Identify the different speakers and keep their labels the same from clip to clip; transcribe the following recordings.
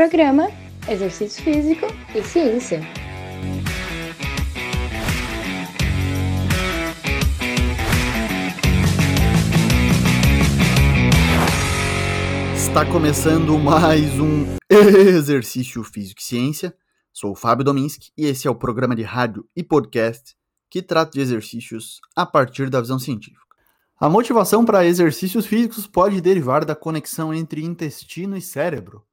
Speaker 1: Programa Exercício Físico e Ciência.
Speaker 2: Está começando mais um Exercício Físico e Ciência. Sou o Fábio Dominski e esse é o programa de rádio e podcast que trata de exercícios a partir da visão científica. A motivação para exercícios físicos pode derivar da conexão entre intestino e cérebro.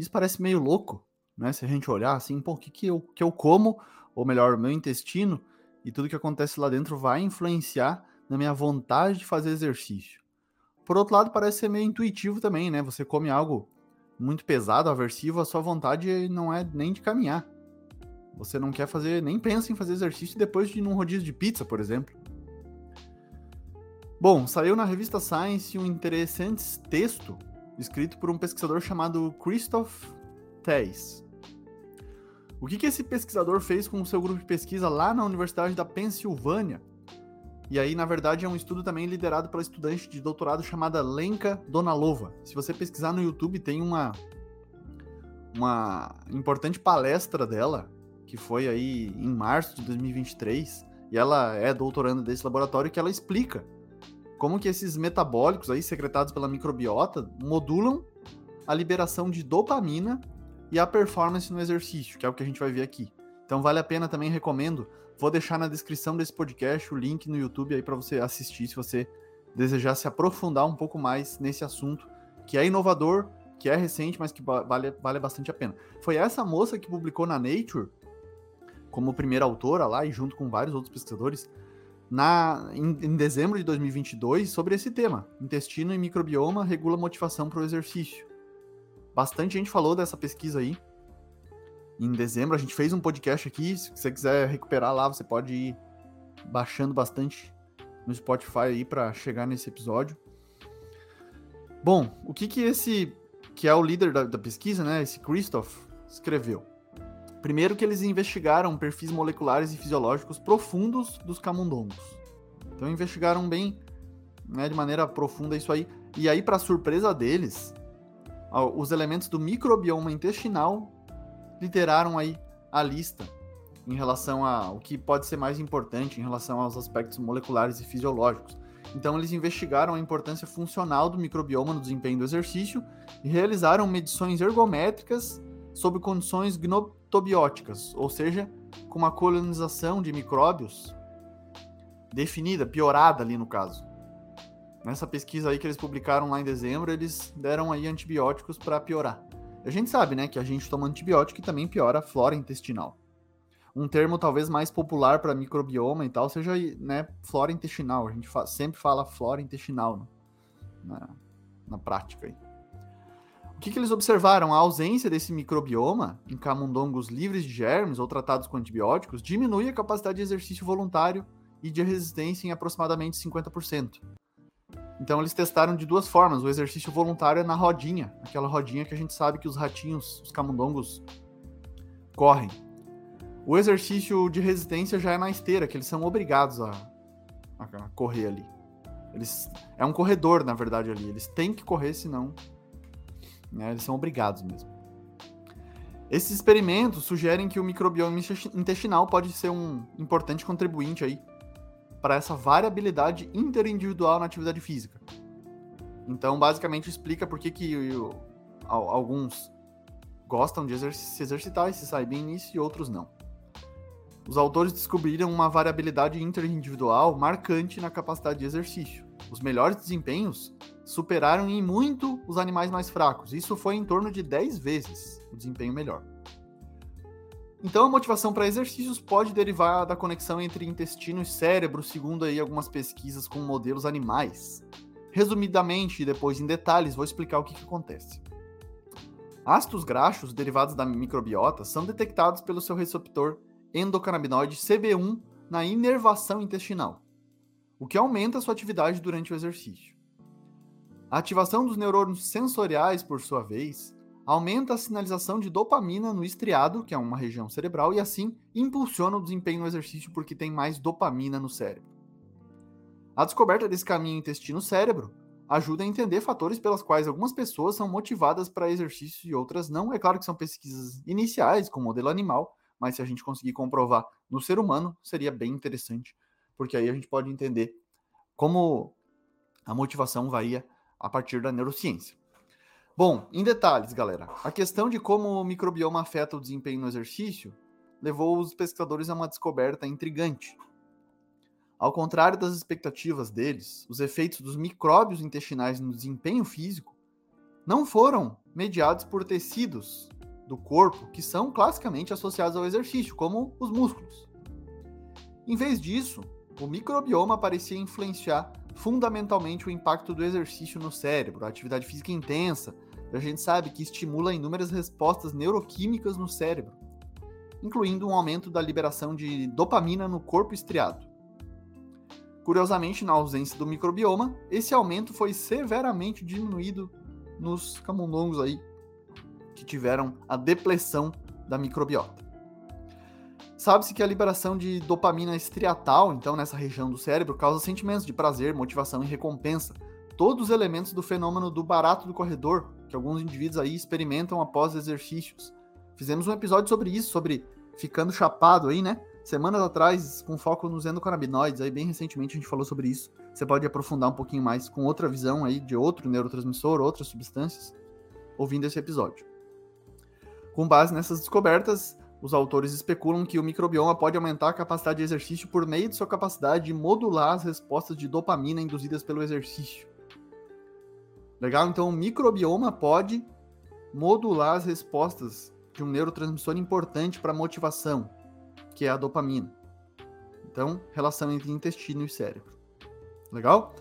Speaker 2: Isso parece meio louco, né? Se a gente olhar assim, pô, o que, que, eu, que eu como, ou melhor, meu intestino e tudo que acontece lá dentro vai influenciar na minha vontade de fazer exercício. Por outro lado, parece ser meio intuitivo também, né? Você come algo muito pesado, aversivo, a sua vontade não é nem de caminhar. Você não quer fazer, nem pensa em fazer exercício depois de ir num rodízio de pizza, por exemplo. Bom, saiu na revista Science um interessante texto escrito por um pesquisador chamado Christoph Theis. O que, que esse pesquisador fez com o seu grupo de pesquisa lá na Universidade da Pensilvânia? E aí, na verdade, é um estudo também liderado pela estudante de doutorado chamada Lenka Donalova. Se você pesquisar no YouTube, tem uma, uma importante palestra dela que foi aí em março de 2023, e ela é doutoranda desse laboratório que ela explica como que esses metabólicos aí secretados pela microbiota modulam a liberação de dopamina e a performance no exercício, que é o que a gente vai ver aqui. Então vale a pena também recomendo, vou deixar na descrição desse podcast o link no YouTube aí para você assistir se você desejar se aprofundar um pouco mais nesse assunto que é inovador, que é recente, mas que vale, vale bastante a pena. Foi essa moça que publicou na Nature como primeira autora lá e junto com vários outros pesquisadores na, em, em dezembro de 2022 sobre esse tema: intestino e microbioma regula motivação para o exercício. Bastante gente falou dessa pesquisa aí. Em dezembro a gente fez um podcast aqui. Se você quiser recuperar lá, você pode ir baixando bastante no Spotify aí para chegar nesse episódio. Bom, o que que esse que é o líder da, da pesquisa, né, esse Christoph, escreveu? Primeiro que eles investigaram perfis moleculares e fisiológicos profundos dos camundongos. Então investigaram bem, né, de maneira profunda isso aí. E aí, para surpresa deles, os elementos do microbioma intestinal lideraram aí a lista em relação ao que pode ser mais importante em relação aos aspectos moleculares e fisiológicos. Então, eles investigaram a importância funcional do microbioma no desempenho do exercício e realizaram medições ergométricas sob condições gnoctobióticas, ou seja, com uma colonização de micróbios definida, piorada ali no caso. Nessa pesquisa aí que eles publicaram lá em dezembro, eles deram aí antibióticos para piorar. A gente sabe, né, que a gente toma antibiótico e também piora a flora intestinal. Um termo talvez mais popular para microbioma e tal seja, né, flora intestinal. A gente fa sempre fala flora intestinal né, na, na prática aí. O que, que, eles observaram? A ausência desse microbioma em camundongos livres de germes ou tratados com antibióticos diminui a capacidade de exercício voluntário e de resistência em aproximadamente 50%. Então eles testaram de duas formas. O exercício voluntário é na rodinha, aquela rodinha que a gente sabe que os ratinhos, os camundongos, correm. O exercício de resistência já é na esteira, que eles são obrigados a, a correr ali. Eles, é um corredor, na verdade, ali. Eles têm que correr, senão né? Eles são obrigados mesmo. Esses experimentos sugerem que o microbioma intestinal pode ser um importante contribuinte aí para essa variabilidade interindividual na atividade física. Então, basicamente, explica por que, que alguns gostam de se exercitar e se saem bem nisso e outros não. Os autores descobriram uma variabilidade interindividual marcante na capacidade de exercício. Os melhores desempenhos superaram em muito os animais mais fracos. Isso foi em torno de 10 vezes o desempenho melhor. Então a motivação para exercícios pode derivar da conexão entre intestino e cérebro, segundo aí algumas pesquisas com modelos animais. Resumidamente e depois em detalhes, vou explicar o que, que acontece. Ácidos graxos derivados da microbiota são detectados pelo seu receptor endocannabinoide CB1 na inervação intestinal, o que aumenta sua atividade durante o exercício. A ativação dos neurônios sensoriais, por sua vez, aumenta a sinalização de dopamina no estriado, que é uma região cerebral, e assim impulsiona o desempenho no exercício porque tem mais dopamina no cérebro. A descoberta desse caminho intestino-cérebro ajuda a entender fatores pelas quais algumas pessoas são motivadas para exercício e outras não. É claro que são pesquisas iniciais com modelo animal, mas se a gente conseguir comprovar no ser humano, seria bem interessante, porque aí a gente pode entender como a motivação varia a partir da neurociência. Bom, em detalhes, galera, a questão de como o microbioma afeta o desempenho no exercício levou os pesquisadores a uma descoberta intrigante. Ao contrário das expectativas deles, os efeitos dos micróbios intestinais no desempenho físico não foram mediados por tecidos do corpo que são classicamente associados ao exercício, como os músculos. Em vez disso, o microbioma parecia influenciar fundamentalmente o impacto do exercício no cérebro, a atividade física intensa, a gente sabe que estimula inúmeras respostas neuroquímicas no cérebro, incluindo um aumento da liberação de dopamina no corpo estriado. Curiosamente, na ausência do microbioma, esse aumento foi severamente diminuído nos camundongos aí que tiveram a depressão da microbiota. Sabe-se que a liberação de dopamina estriatal, então nessa região do cérebro, causa sentimentos de prazer, motivação e recompensa, todos os elementos do fenômeno do barato do corredor, que alguns indivíduos aí experimentam após exercícios. Fizemos um episódio sobre isso, sobre ficando chapado aí, né? Semanas atrás, com foco nos endocannabinoides, aí bem recentemente a gente falou sobre isso. Você pode aprofundar um pouquinho mais com outra visão aí de outro neurotransmissor, outras substâncias, ouvindo esse episódio. Com base nessas descobertas, os autores especulam que o microbioma pode aumentar a capacidade de exercício por meio de sua capacidade de modular as respostas de dopamina induzidas pelo exercício. Legal? Então, o microbioma pode modular as respostas de um neurotransmissor importante para motivação, que é a dopamina. Então, relação entre intestino e cérebro. Legal?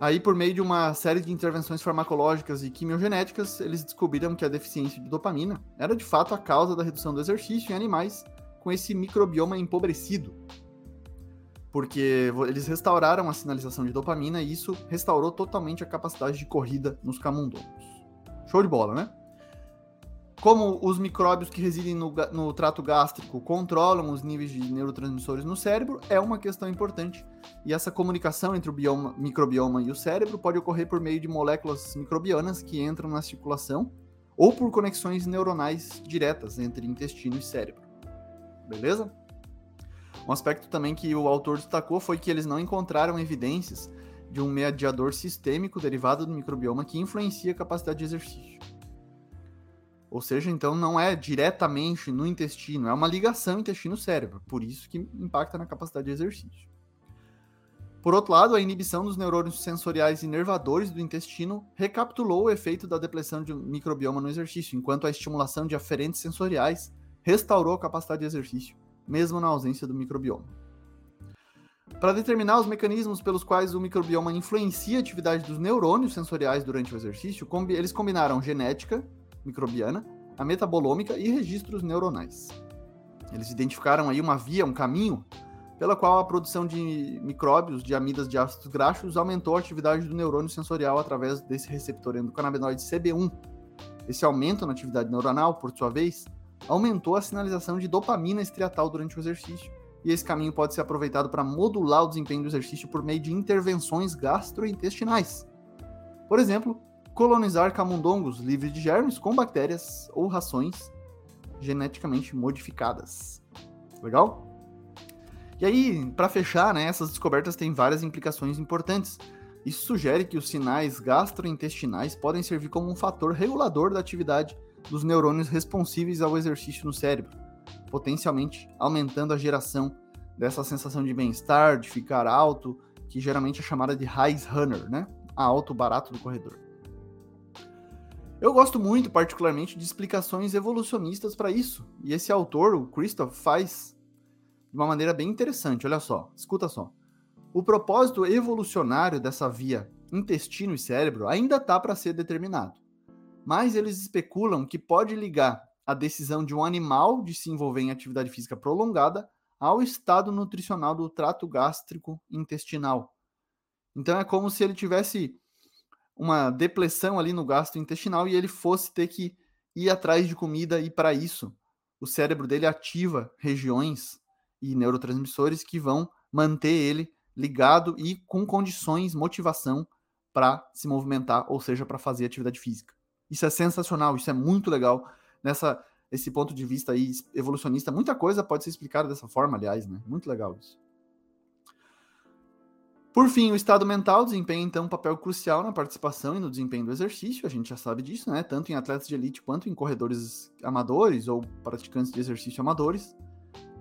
Speaker 2: Aí, por meio de uma série de intervenções farmacológicas e quimiogenéticas, eles descobriram que a deficiência de dopamina era de fato a causa da redução do exercício em animais com esse microbioma empobrecido. Porque eles restauraram a sinalização de dopamina e isso restaurou totalmente a capacidade de corrida nos camundongos. Show de bola, né? Como os micróbios que residem no, no, trato gástrico controlam os níveis de neurotransmissores no cérebro, é uma questão importante. E essa comunicação entre o bioma, microbioma e o cérebro pode ocorrer por meio de moléculas microbianas que entram na circulação ou por conexões neuronais diretas entre intestino e cérebro. Beleza? Um aspecto também que o autor destacou foi que eles não encontraram evidências de um mediador sistêmico derivado do microbioma que influencia a capacidade de exercício. Ou seja, então não é diretamente no intestino, é uma ligação intestino-cérebro, por isso que impacta na capacidade de exercício. Por outro lado, a inibição dos neurônios sensoriais inervadores do intestino recapitulou o efeito da depressão de microbioma no exercício, enquanto a estimulação de aferentes sensoriais restaurou a capacidade de exercício, mesmo na ausência do microbioma. Para determinar os mecanismos pelos quais o microbioma influencia a atividade dos neurônios sensoriais durante o exercício, eles combinaram genética, microbiana, a metabolômica e registros neuronais. Eles identificaram aí uma via, um caminho, pela qual a produção de micróbios de amidas de ácidos graxos aumentou a atividade do neurônio sensorial através desse receptor endocannabinoide CB1. Esse aumento na atividade neuronal, por sua vez, aumentou a sinalização de dopamina estriatal durante o exercício, e esse caminho pode ser aproveitado para modular o desempenho do exercício por meio de intervenções gastrointestinais. Por exemplo, colonizar camundongos livres de germes com bactérias ou rações geneticamente modificadas. Legal? E aí, para fechar, né, essas descobertas têm várias implicações importantes. Isso sugere que os sinais gastrointestinais podem servir como um fator regulador da atividade dos neurônios responsíveis ao exercício no cérebro, potencialmente aumentando a geração dessa sensação de bem-estar, de ficar alto, que geralmente é chamada de high runner, né? A alto barato do corredor. Eu gosto muito, particularmente, de explicações evolucionistas para isso. E esse autor, o Christoph, faz de uma maneira bem interessante. Olha só, escuta só. O propósito evolucionário dessa via intestino e cérebro ainda está para ser determinado. Mas eles especulam que pode ligar a decisão de um animal de se envolver em atividade física prolongada ao estado nutricional do trato gástrico intestinal. Então é como se ele tivesse uma depressão ali no gasto intestinal e ele fosse ter que ir atrás de comida e para isso o cérebro dele ativa regiões e neurotransmissores que vão manter ele ligado e com condições, motivação para se movimentar, ou seja, para fazer atividade física. Isso é sensacional, isso é muito legal nessa esse ponto de vista aí evolucionista. Muita coisa pode ser explicada dessa forma, aliás, né? Muito legal isso. Por fim, o estado mental desempenha então um papel crucial na participação e no desempenho do exercício, a gente já sabe disso, né? Tanto em atletas de elite quanto em corredores amadores ou praticantes de exercício amadores.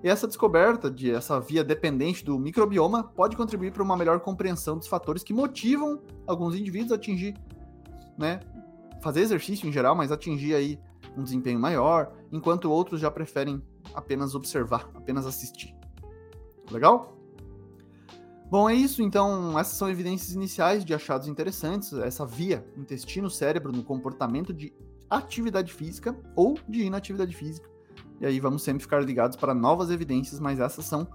Speaker 2: E essa descoberta de essa via dependente do microbioma pode contribuir para uma melhor compreensão dos fatores que motivam alguns indivíduos a atingir, né, fazer exercício em geral, mas atingir aí um desempenho maior, enquanto outros já preferem apenas observar, apenas assistir. Legal? Bom, é isso. Então, essas são evidências iniciais de achados interessantes, essa via intestino-cérebro no comportamento de atividade física ou de inatividade física. E aí vamos sempre ficar ligados para novas evidências, mas essas são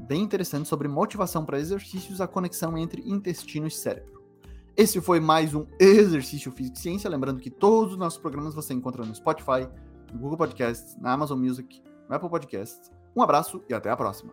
Speaker 2: bem interessantes sobre motivação para exercícios, a conexão entre intestino e cérebro. Esse foi mais um Exercício Físico e Ciência. Lembrando que todos os nossos programas você encontra no Spotify, no Google Podcasts, na Amazon Music, no Apple Podcasts. Um abraço e até a próxima.